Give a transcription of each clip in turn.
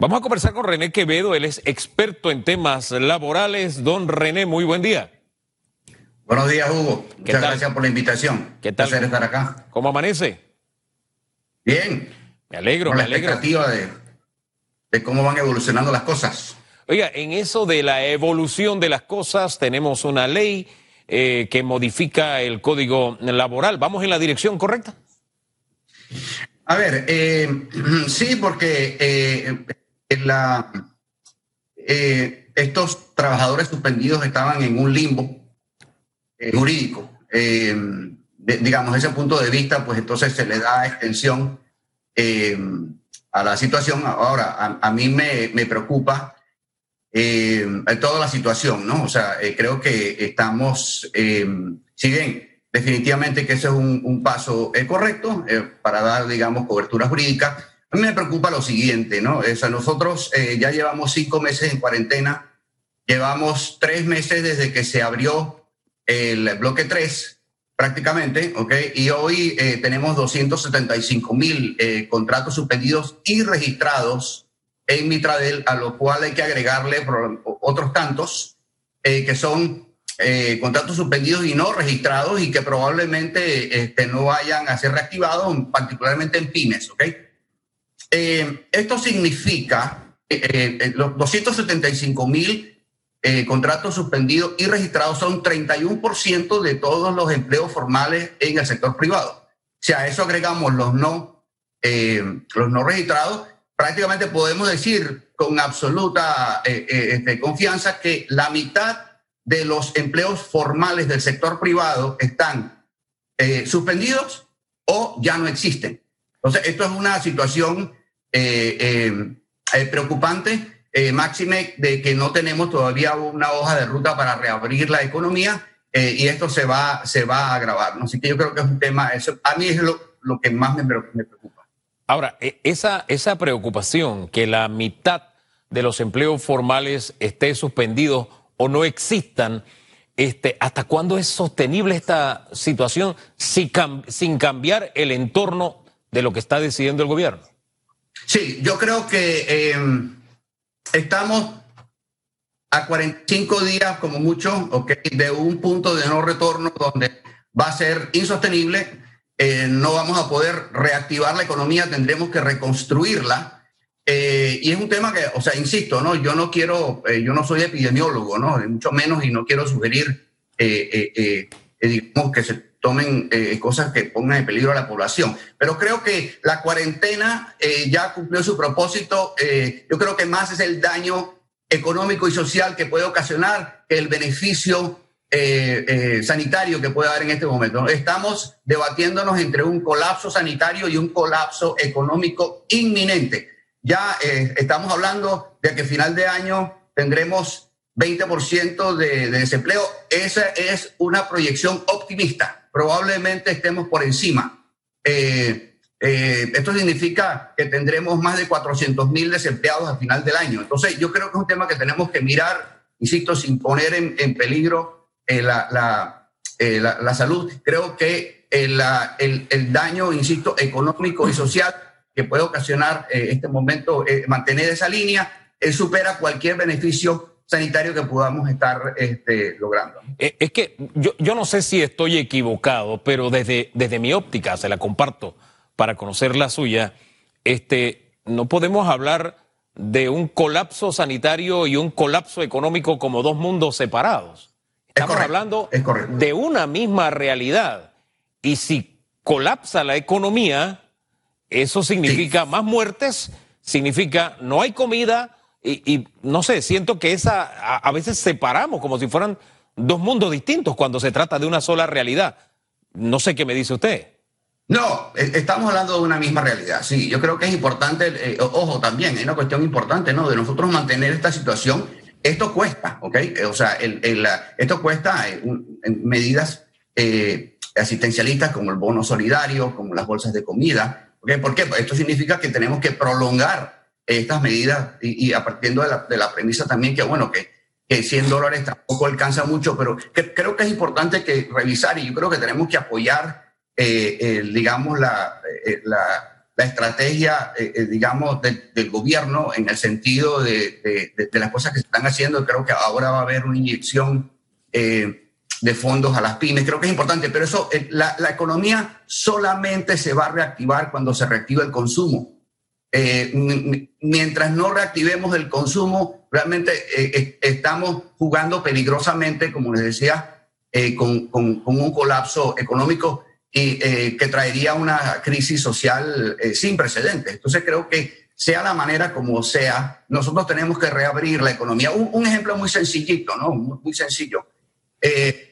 Vamos a conversar con René Quevedo, él es experto en temas laborales. Don René, muy buen día. Buenos días, Hugo. Muchas gracias por la invitación. ¿Qué tal? Placer estar acá. ¿Cómo amanece? Bien. Me alegro, con me la alegro. expectativa de, de cómo van evolucionando las cosas. Oiga, en eso de la evolución de las cosas, tenemos una ley eh, que modifica el código laboral. ¿Vamos en la dirección correcta? A ver, eh, sí, porque eh, la, eh, estos trabajadores suspendidos estaban en un limbo eh, jurídico. Eh, de- digamos, ese punto de vista, pues entonces se le da extensión eh, a la situación. Ahora, a, mí me, me preocupa toda la situación, ¿no? O sea, creo que estamos, si bien definitivamente que ese es un, un paso correcto para dar, digamos, cobertura jurídica, a mí me preocupa lo siguiente, ¿no? O sea, nosotros eh, ya llevamos cinco meses en cuarentena, llevamos tres meses desde que se abrió el bloque 3 prácticamente, ¿ok? Y hoy eh, tenemos 275 mil eh, contratos suspendidos y registrados en Mitradel, a lo cual hay que agregarle otros tantos que son contratos suspendidos y no registrados y que probablemente este, no vayan a ser reactivados, particularmente en pymes, ¿ok? Eh, esto significa eh, eh, los 275 mil eh, contratos suspendidos y registrados son 31% de todos los empleos formales en el sector privado. Si a eso agregamos los no, eh, los no registrados, prácticamente podemos decir con absoluta eh, eh, este, confianza que la mitad de los empleos formales del sector privado están eh, suspendidos o ya no existen. Entonces, esto es una situación eh, eh, eh, preocupante, eh, máxime de que no tenemos todavía una hoja de ruta para reabrir la economía y esto se va, se va a agravar. ¿no? Así que yo creo que es un tema, eso, a mí es lo, lo que más me, me preocupa. Ahora, e- esa, esa preocupación que la mitad de los empleos formales esté suspendido o no existan, este, ¿hasta cuándo es sostenible esta situación sin, cam- sin cambiar el entorno de lo que está decidiendo el gobierno? Sí, yo creo que eh, estamos a 45 días como mucho ok, de un punto de no retorno donde va a ser insostenible, eh, no vamos a poder reactivar la economía, tendremos que reconstruirla. eh, y es un tema que, o sea, insisto, ¿no? Yo no quiero, yo no soy epidemiólogo, ¿no? Mucho menos y no quiero sugerir, digamos, que se tomen eh, cosas que pongan en peligro a la población. Pero creo que la cuarentena eh, ya cumplió su propósito. eh, yo creo que más es el daño económico y social que puede ocasionar que el beneficio eh, sanitario que puede dar en este momento. Estamos debatiéndonos entre un colapso sanitario y un colapso económico inminente. Ya estamos hablando de que final de año tendremos 20% de, de desempleo. Esa es una proyección optimista. Probablemente estemos por encima. Eh, eh, esto significa que tendremos más de 400 mil desempleados al final del año. Entonces, yo creo que es un tema que tenemos que mirar, insisto, sin poner en, en peligro eh, la, la, eh, la, la salud. Creo que eh, la- el, el daño, insisto, económico y social que puede ocasionar eh, este momento, mantener esa línea, supera cualquier beneficio sanitario que podamos estar este, logrando. Eh, Es que yo, yo no sé si estoy equivocado, pero desde, desde mi óptica, se la comparto para conocer la suya, este, no podemos hablar de un colapso sanitario y un colapso económico como dos mundos separados. Estamos correcto, hablando es de una misma realidad. Y si colapsa la economía, eso significa más muertes, significa no hay comida y, y no sé, siento que esa a, a veces separamos como si fueran dos mundos distintos cuando se trata de una sola realidad. No sé qué me dice usted. No, eh, estamos hablando de una misma realidad. Sí, yo creo que es importante, eh, ojo, también hay una cuestión importante, ¿no? De nosotros mantener esta situación. Esto cuesta, ¿ok? Eh, O sea, el- el, esto cuesta eh, en medidas eh, asistencialistas como el bono solidario, como las bolsas de comida. ¿ok? ¿Por qué? Pues esto significa que tenemos que prolongar estas medidas y, y a partir de la, de premisa también que, bueno, que, que 100 dólares tampoco alcanza mucho, pero creo que es importante que revisar y yo creo que tenemos que apoyar eh, eh, digamos, la, eh, la, la estrategia, digamos, del gobierno en el sentido de, las cosas que se están haciendo. Creo que ahora va a haber una inyección de fondos a las pymes. Creo que es importante, pero eso, la, la economía solamente se va a reactivar cuando se reactiva el consumo. Eh, mientras no reactivemos el consumo, realmente eh, estamos jugando peligrosamente, como les decía, eh, con, con, un colapso económico y, que traería una crisis social sin precedentes. Entonces creo que sea la manera como sea, nosotros tenemos que reabrir la economía. Un, ejemplo muy sencillito, ¿no? Muy, sencillo.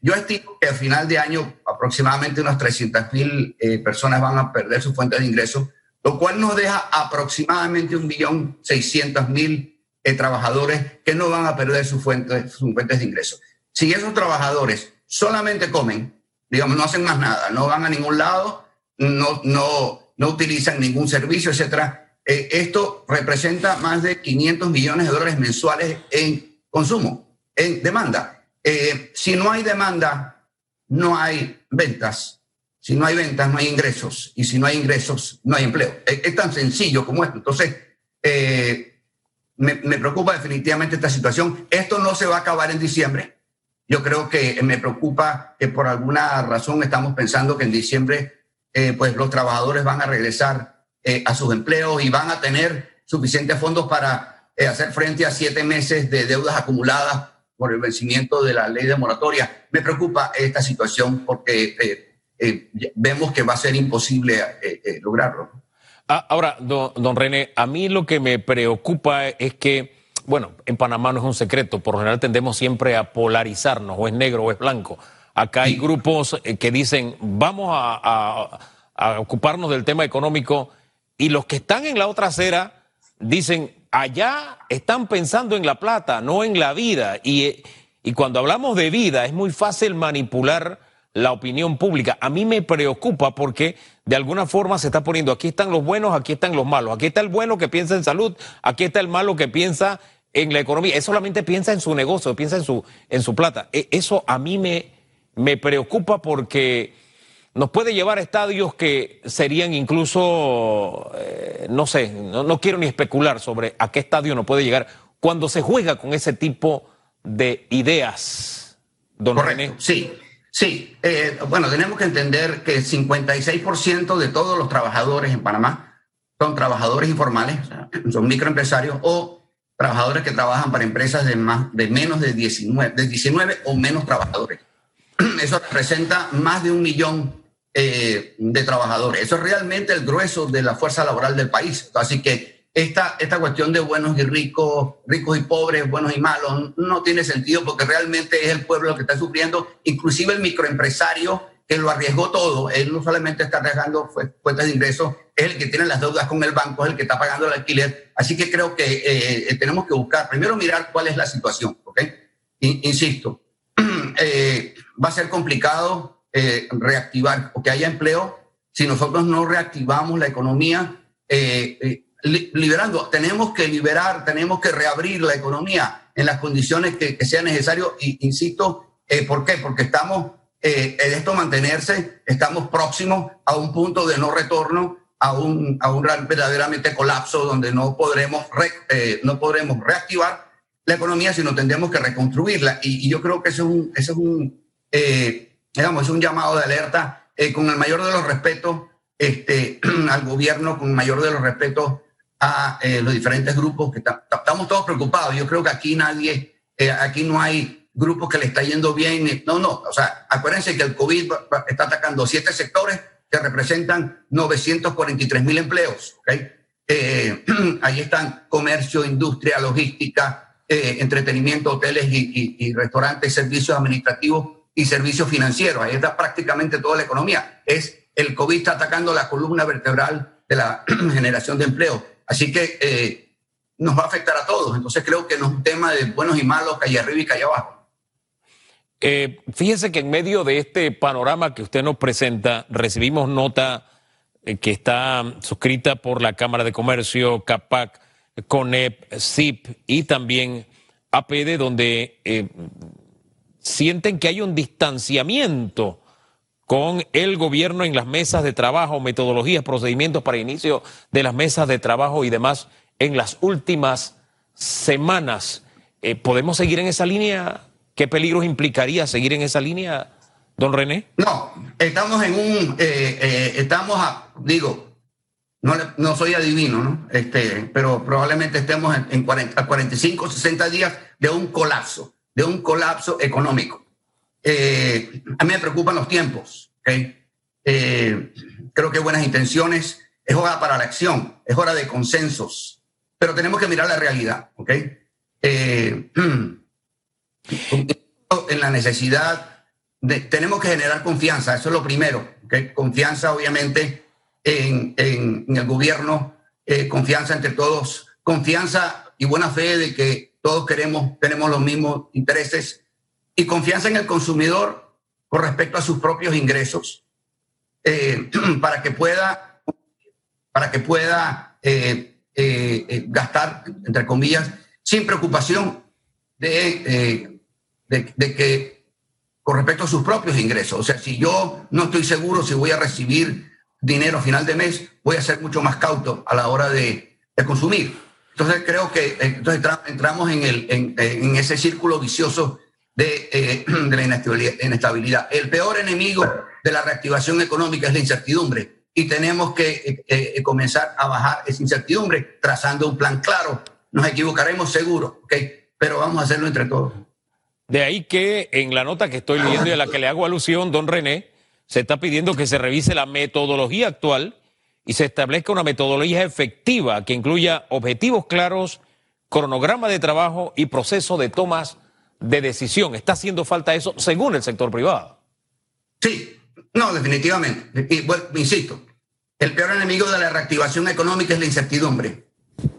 yo estimo que al final de año aproximadamente unas 300 mil personas van a perder su fuente de ingresos lo cual nos deja aproximadamente un millón seiscientos mil eh, trabajadores que no van a perder sus fuentes, sus fuentes de ingresos. Si esos trabajadores solamente comen, digamos, no hacen más nada, no van a ningún lado, no, no, no utilizan ningún servicio, etcétera, eh, esto representa más de 500 millones de dólares mensuales en consumo, en demanda. Eh, si no hay demanda, no hay ventas si no hay ventas, no hay ingresos. Y si no hay ingresos, no hay empleo. Es, tan sencillo como esto. Entonces, eh, me, preocupa definitivamente esta situación. Esto no se va a acabar en diciembre. Yo creo que me preocupa que por alguna razón estamos pensando que en diciembre eh, pues los trabajadores van a regresar eh, a sus empleos y van a tener suficientes fondos para hacer frente a siete meses de deudas acumuladas por el vencimiento de la ley de moratoria. Me preocupa esta situación porque eh, vemos que va a ser imposible eh, eh, lograrlo. Ah, ahora, don, René, a mí lo que me preocupa es que, bueno, en Panamá no es un secreto, por lo general tendemos siempre a polarizarnos, o es negro o es blanco. Acá hay grupos que dicen, vamos a, ocuparnos del tema económico, y los que están en la otra acera dicen, allá están pensando en la plata, no en la vida. Y, y cuando hablamos de vida, es muy fácil manipular la opinión pública. A mí me preocupa porque de alguna forma se está poniendo, aquí están los buenos, aquí están los malos, aquí está el bueno que piensa en salud, aquí está el malo que piensa en la economía. Él solamente piensa en su negocio, piensa en su, en su plata. E, eso a mí me, me preocupa porque nos puede llevar a estadios que serían incluso, eh, no sé, no, quiero ni especular sobre a qué estadio nos puede llegar cuando se juega con ese tipo de ideas, don René. Sí. Sí, eh, bueno, tenemos que entender que el 56% de todos los trabajadores en Panamá son trabajadores informales, son microempresarios o trabajadores que trabajan para empresas de, más, de menos de 19, de 19 o menos trabajadores. Eso representa más de un millón eh, de trabajadores. Eso es realmente el grueso de la fuerza laboral del país. Así que esta, esta cuestión de buenos y ricos, ricos y pobres, buenos y malos, no tiene sentido porque realmente es el pueblo que está sufriendo, inclusive el microempresario que lo arriesgó todo, él no solamente está arriesgando fuentes de ingresos, es el que tiene las deudas con el banco, es el que está pagando el alquiler. Así que creo que eh, tenemos que buscar, primero mirar cuál es la situación, ¿ok? Insisto, eh, va a ser complicado eh, reactivar o que haya empleo si nosotros no reactivamos la economía liberando. Tenemos que liberar, tenemos que reabrir la economía en las condiciones que, que sea necesario. Y insisto, eh, ¿por qué? Porque estamos eh, en esto mantenerse, estamos próximos a un punto de no retorno, a un, a un verdaderamente colapso donde no podremos, eh, no podremos reactivar la economía, sino tendremos que reconstruirla. Y, yo creo que eso es un, eso es un digamos, es un llamado de alerta con el mayor de los respetos este, al gobierno, con mayor de los respetos a eh, los diferentes grupos que estamos todos preocupados. Yo creo que aquí nadie, eh, aquí no hay grupos que le está yendo bien. No, no. O sea, acuérdense que el COVID está atacando siete sectores que representan 943 mil empleos. ¿okay? Eh, ahí están comercio, industria, logística, entretenimiento, hoteles y, y, restaurantes, servicios administrativos y servicios financieros. Ahí está prácticamente toda la economía. Es el COVID está atacando la columna vertebral de la generación de empleo. Así que eh, nos va a afectar a todos. Entonces creo que no es un tema de buenos y malos, calle arriba y calle abajo. Eh, fíjese que en medio de este panorama que usted nos presenta, recibimos nota eh, que está suscrita por la Cámara de Comercio, CAPAC, CONEP, CIP y también APD, donde sienten que hay un distanciamiento con el gobierno en las mesas de trabajo, metodologías, procedimientos para inicio de las mesas de trabajo y demás en las últimas semanas. Eh, ¿Podemos seguir en esa línea? ¿Qué peligros implicaría seguir en esa línea, don René? No, estamos en un, eh, eh, estamos, a, digo, no, no soy adivino, ¿no? Este, pero probablemente estemos en, en 40, 45, 60 días de un colapso, de un colapso económico. A mí me preocupan los tiempos, creo que buenas intenciones, es hora para la acción, es hora de consensos, pero tenemos que mirar la realidad, ¿ok? Eh, en la necesidad de, tenemos que generar confianza, eso es lo primero, ¿okay? confianza obviamente en, en, el gobierno, eh, confianza entre todos, confianza y buena fe de que todos queremos, tenemos los mismos intereses y confianza en el consumidor con respecto a sus propios ingresos eh, para que pueda, para que pueda eh, eh, gastar, entre comillas, sin preocupación de, de, de, que con respecto a sus propios ingresos. O sea, si yo no estoy seguro si voy a recibir dinero a final de mes, voy a ser mucho más cauto a la hora de, de consumir. Entonces creo que entonces entramos en, el, en, en ese círculo vicioso de, eh, de la inestabilidad. El peor enemigo de la reactivación económica es la incertidumbre y tenemos que eh, eh, comenzar a bajar esa incertidumbre trazando un plan claro nos equivocaremos seguro, ¿ok? Pero vamos a hacerlo entre todos. De ahí que en la nota que estoy leyendo y a la que le hago alusión, don René, se está pidiendo que se revise la metodología actual y se establezca una metodología efectiva que incluya objetivos claros, cronograma de trabajo y proceso de tomas de decisión. ¿Está haciendo falta eso según el sector privado? Sí, no, definitivamente. Y bueno, insisto, el peor enemigo de la reactivación económica es la incertidumbre.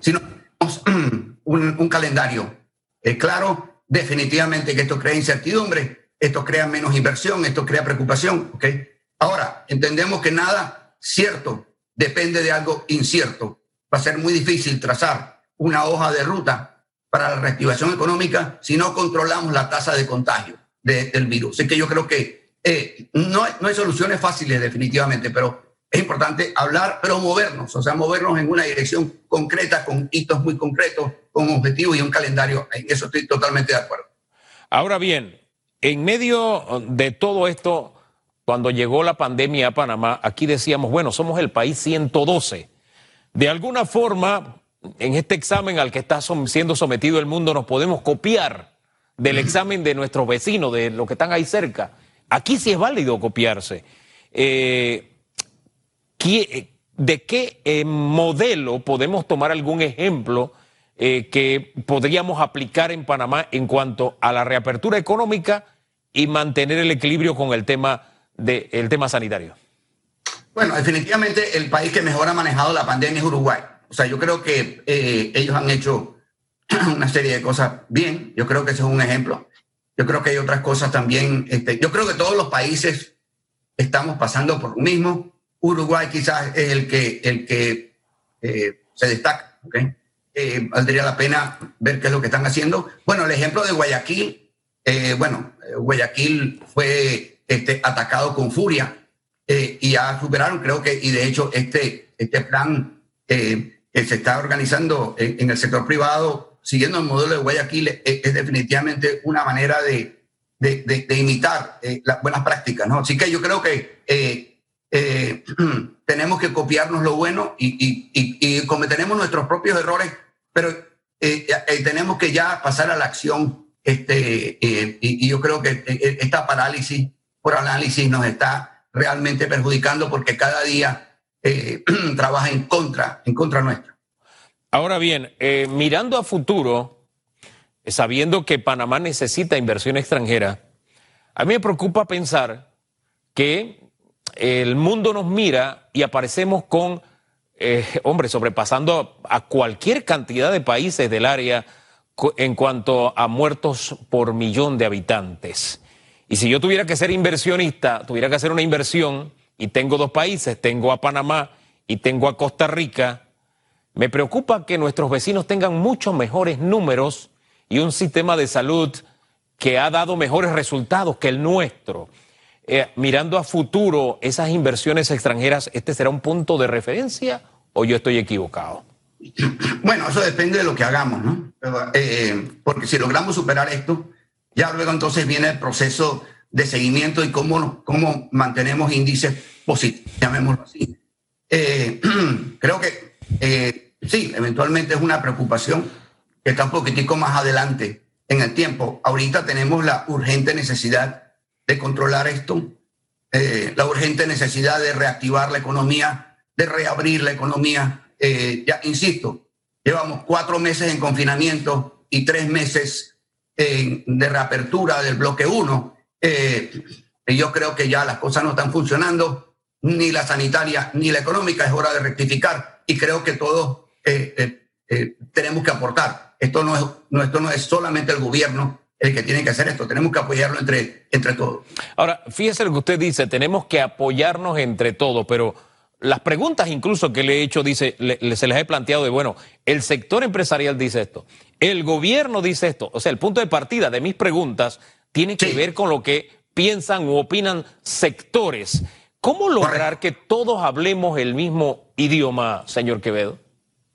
Si no un, un calendario eh, claro, definitivamente que esto crea incertidumbre, esto crea menos inversión, esto crea preocupación. ¿okay? Ahora, entendemos que nada cierto depende de algo incierto. Va a ser muy difícil trazar una hoja de ruta para la reactivación económica si no controlamos la tasa de contagio de, del virus. Es que yo creo que eh, no, no hay soluciones fáciles definitivamente, pero es importante hablar, pero movernos, o sea, movernos en una dirección concreta, con hitos muy concretos, con objetivos y un calendario. En eso estoy totalmente de acuerdo. Ahora bien, en medio de todo esto, cuando llegó la pandemia a Panamá, aquí decíamos, bueno, somos el país 112. De alguna forma, en este examen al que está siendo sometido el mundo, nos podemos copiar del examen de nuestros vecinos, de los que están ahí cerca. Aquí sí es válido copiarse. Eh, ¿De qué eh, modelo podemos tomar algún ejemplo eh, que podríamos aplicar en Panamá en cuanto a la reapertura económica y mantener el equilibrio con el tema, de, el tema sanitario? Bueno, definitivamente el país que mejor ha manejado la pandemia es Uruguay. O sea, yo creo que eh, ellos han hecho una serie de cosas bien. Yo creo que ese es un ejemplo. Yo creo que hay otras cosas también. Este, yo creo que todos los países estamos pasando por lo mismo. Uruguay quizás es el que, el que eh, se destaca. ¿okay? Eh, valdría la pena ver qué es lo que están haciendo. Bueno, el ejemplo de Guayaquil, bueno, Guayaquil fue este, atacado con furia y ya superaron, creo que, y de hecho este, este plan que se está organizando en, el sector privado, siguiendo el modelo de Guayaquil, es, es definitivamente una manera de, de, imitar las buenas prácticas, ¿no? Así que yo creo que eh, tenemos que copiarnos lo bueno y, y, nuestros propios errores, pero eh, eh, tenemos que ya pasar a la acción. Este, eh, y, yo creo que eh, eh, esta parálisis por análisis nos está realmente perjudicando porque cada día trabaja en contra, en contra nuestra. Ahora bien, mirando a futuro, sabiendo que Panamá necesita inversión extranjera, a mí me preocupa pensar que el mundo nos mira y aparecemos con, eh, hombre, sobrepasando a cualquier cantidad de países del área en cuanto a muertos por millón de habitantes. Y si yo tuviera que ser inversionista, tuviera que hacer una inversión, y tengo dos países, tengo a Panamá y tengo a Costa Rica, me preocupa que nuestros vecinos tengan muchos mejores números y un sistema de salud que ha dado mejores resultados que el nuestro. eh, mirando a futuro esas inversiones extranjeras, ¿este será un punto de referencia o yo estoy equivocado? Bueno, eso depende de lo que hagamos, ¿no? Eh, porque si logramos superar esto, ya luego entonces viene el proceso de seguimiento y cómo, cómo mantenemos índices positivos, llamémoslo así. Eh, creo que eh, sí, eventualmente es una preocupación que está un poquitico más adelante en el tiempo. Ahorita tenemos la urgente necesidad de controlar esto, eh, la urgente necesidad de reactivar la economía, de reabrir la economía. ya insisto, llevamos cuatro meses en confinamiento y tres meses de reapertura del bloque 1 eh, yo creo que ya las cosas no están funcionando, ni la sanitaria ni la económica, es hora de rectificar y creo que todos eh, eh, eh, tenemos que aportar. Esto no, es, esto no es solamente el gobierno el que tiene que hacer esto, tenemos que apoyarlo entre, entre todos. Ahora, fíjese lo que usted dice, tenemos que apoyarnos entre todos, pero las preguntas incluso que le he hecho, dice, se les he planteado de, bueno, el sector empresarial dice esto, el gobierno dice esto, o sea, el punto de partida de mis preguntas tiene que ver con lo que piensan u opinan sectores. ¿Cómo lograr que todos hablemos el mismo idioma, señor Quevedo?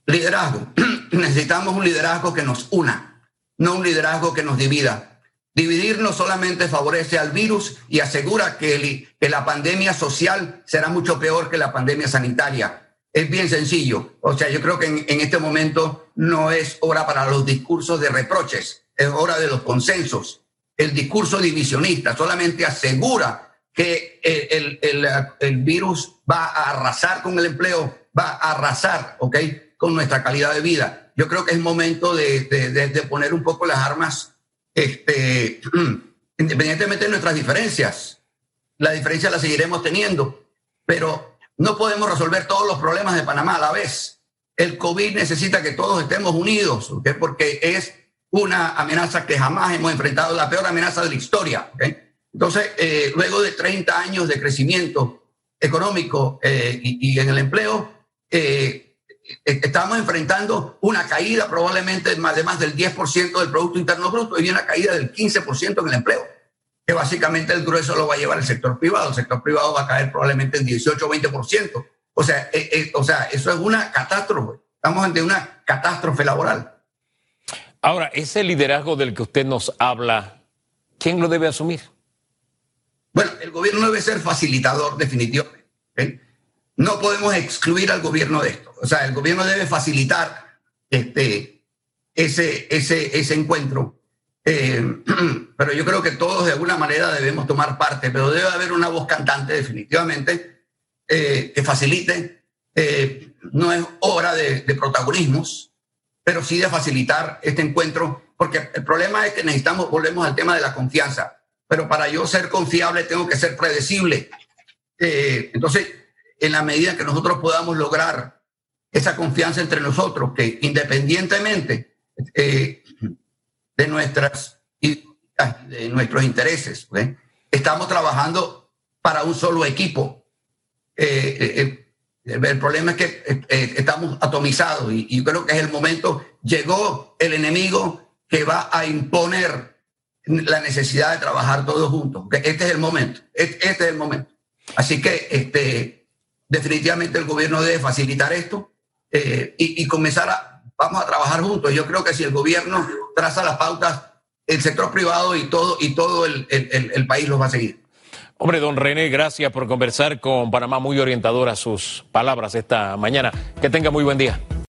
Liderazgo. Necesitamos un liderazgo que nos una, no un liderazgo que nos divida. Dividir no solamente favorece al virus y asegura que, que la pandemia social será mucho peor que la pandemia sanitaria. Es bien sencillo. O sea, yo creo que en, en este momento no es hora para los discursos de reproches, es hora de los consensos el discurso divisionista, solamente asegura que el, el, el, virus va a arrasar con el empleo, va a arrasar, ¿ok? Con nuestra calidad de vida. Yo creo que es momento de, de, de, poner un poco las armas, este, independientemente de nuestras diferencias. La diferencia la seguiremos teniendo, pero no podemos resolver todos los problemas de Panamá a la vez. El COVID necesita que todos estemos unidos, ¿ok? Porque es una amenaza que jamás hemos enfrentado, la peor amenaza de la historia. Entonces, eh, luego de 30 años de crecimiento económico eh, y, en el empleo, eh, estamos enfrentando una caída probablemente más, de más del 10% del Producto Interno Bruto y una caída del 15% en el empleo, que básicamente el grueso lo va a llevar el sector privado. El sector privado va a caer probablemente en 18 o 20%. O sea, o sea, eso es una catástrofe. Estamos ante una catástrofe laboral. Ahora, ese liderazgo del que usted nos habla, ¿quién lo debe asumir? Bueno, el gobierno debe ser facilitador definitivamente. No podemos excluir al gobierno de esto. O sea, el gobierno debe facilitar este, ese, ese, ese encuentro. Eh, pero yo creo que todos de alguna manera debemos tomar parte, pero debe haber una voz cantante definitivamente eh, que facilite. Eh, no es hora de, de protagonismos, pero sí de facilitar este encuentro, porque el problema es que necesitamos, volvemos al tema de la confianza, pero para yo ser confiable tengo que ser predecible. Eh, entonces, en la medida que nosotros podamos lograr esa confianza entre nosotros, que independientemente eh, de, nuestras, de nuestros intereses, estamos trabajando para un solo equipo. Eh, el problema es que eh, eh, estamos atomizados y, yo creo que es el momento, llegó el enemigo que va a imponer la necesidad de trabajar todos juntos. Este es el momento, este es el momento. Así que este, definitivamente el gobierno debe facilitar esto eh, y, comenzar a, vamos a trabajar juntos. Yo creo que si el gobierno traza las pautas, el sector privado y todo, y todo el, el, el país los va a seguir. Hombre, don René, gracias por conversar con Panamá, muy orientadora sus palabras esta mañana. Que tenga muy buen día.